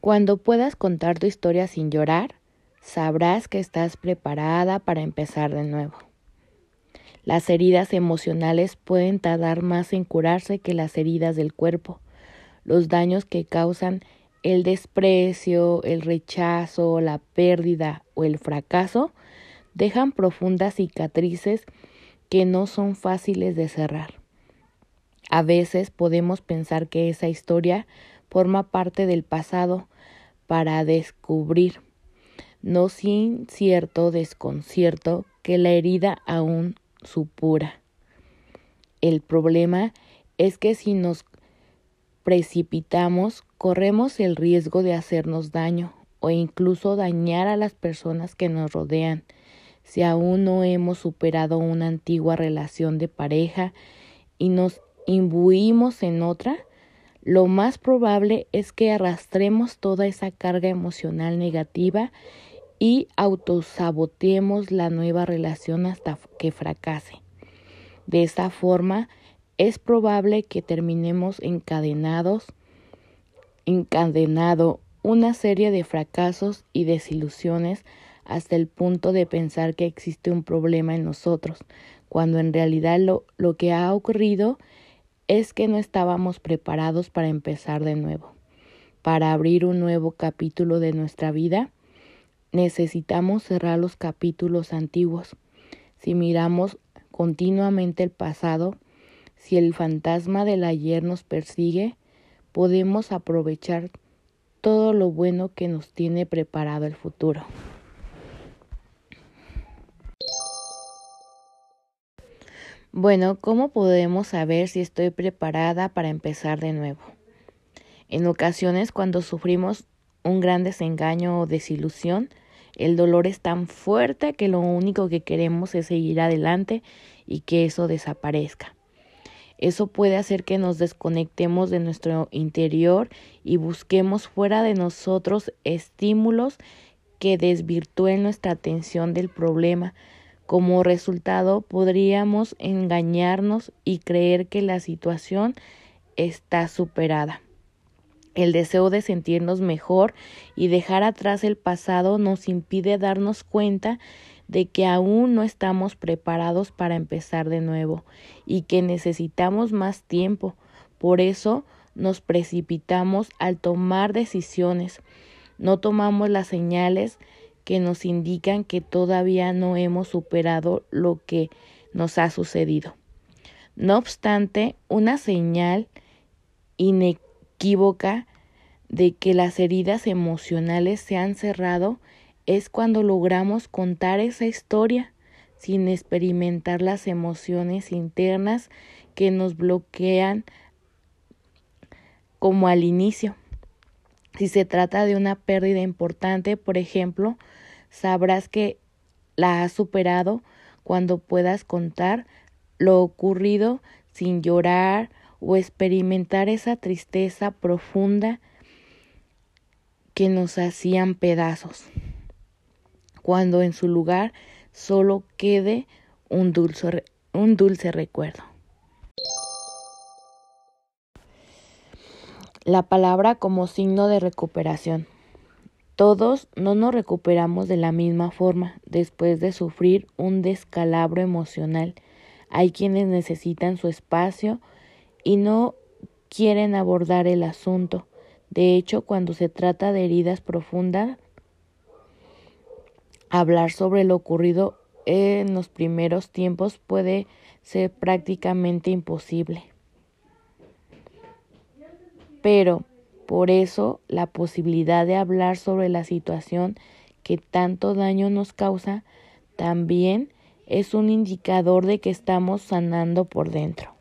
Cuando puedas contar tu historia sin llorar, sabrás que estás preparada para empezar de nuevo. Las heridas emocionales pueden tardar más en curarse que las heridas del cuerpo. Los daños que causan el desprecio, el rechazo, la pérdida o el fracaso dejan profundas cicatrices que no son fáciles de cerrar. A veces podemos pensar que esa historia forma parte del pasado para descubrir, no sin cierto desconcierto, que la herida aún supura. El problema es que si nos precipitamos, corremos el riesgo de hacernos daño o incluso dañar a las personas que nos rodean. Si aún no hemos superado una antigua relación de pareja y nos imbuimos en otra, lo más probable es que arrastremos toda esa carga emocional negativa y autosaboteemos la nueva relación hasta que fracase. De esta forma, es probable que terminemos encadenados, encadenado una serie de fracasos y desilusiones hasta el punto de pensar que existe un problema en nosotros, cuando en realidad lo, lo que ha ocurrido es que no estábamos preparados para empezar de nuevo. Para abrir un nuevo capítulo de nuestra vida, necesitamos cerrar los capítulos antiguos. Si miramos continuamente el pasado, si el fantasma del ayer nos persigue, podemos aprovechar todo lo bueno que nos tiene preparado el futuro. Bueno, ¿cómo podemos saber si estoy preparada para empezar de nuevo? En ocasiones, cuando sufrimos un gran desengaño o desilusión, el dolor es tan fuerte que lo único que queremos es seguir adelante y que eso desaparezca. Eso puede hacer que nos desconectemos de nuestro interior y busquemos fuera de nosotros estímulos que desvirtúen nuestra atención del problema, como resultado, podríamos engañarnos y creer que la situación está superada. El deseo de sentirnos mejor y dejar atrás el pasado nos impide darnos cuenta de que aún no estamos preparados para empezar de nuevo y que necesitamos más tiempo. Por eso nos precipitamos al tomar decisiones. No tomamos las señales que nos indican que todavía no hemos superado lo que nos ha sucedido. No obstante, una señal inequívoca de que las heridas emocionales se han cerrado es cuando logramos contar esa historia sin experimentar las emociones internas que nos bloquean como al inicio. Si se trata de una pérdida importante, por ejemplo, Sabrás que la has superado cuando puedas contar lo ocurrido sin llorar o experimentar esa tristeza profunda que nos hacían pedazos, cuando en su lugar solo quede un dulce, un dulce recuerdo. La palabra como signo de recuperación. Todos no nos recuperamos de la misma forma después de sufrir un descalabro emocional. Hay quienes necesitan su espacio y no quieren abordar el asunto. De hecho, cuando se trata de heridas profundas, hablar sobre lo ocurrido en los primeros tiempos puede ser prácticamente imposible. Pero por eso, la posibilidad de hablar sobre la situación que tanto daño nos causa también es un indicador de que estamos sanando por dentro.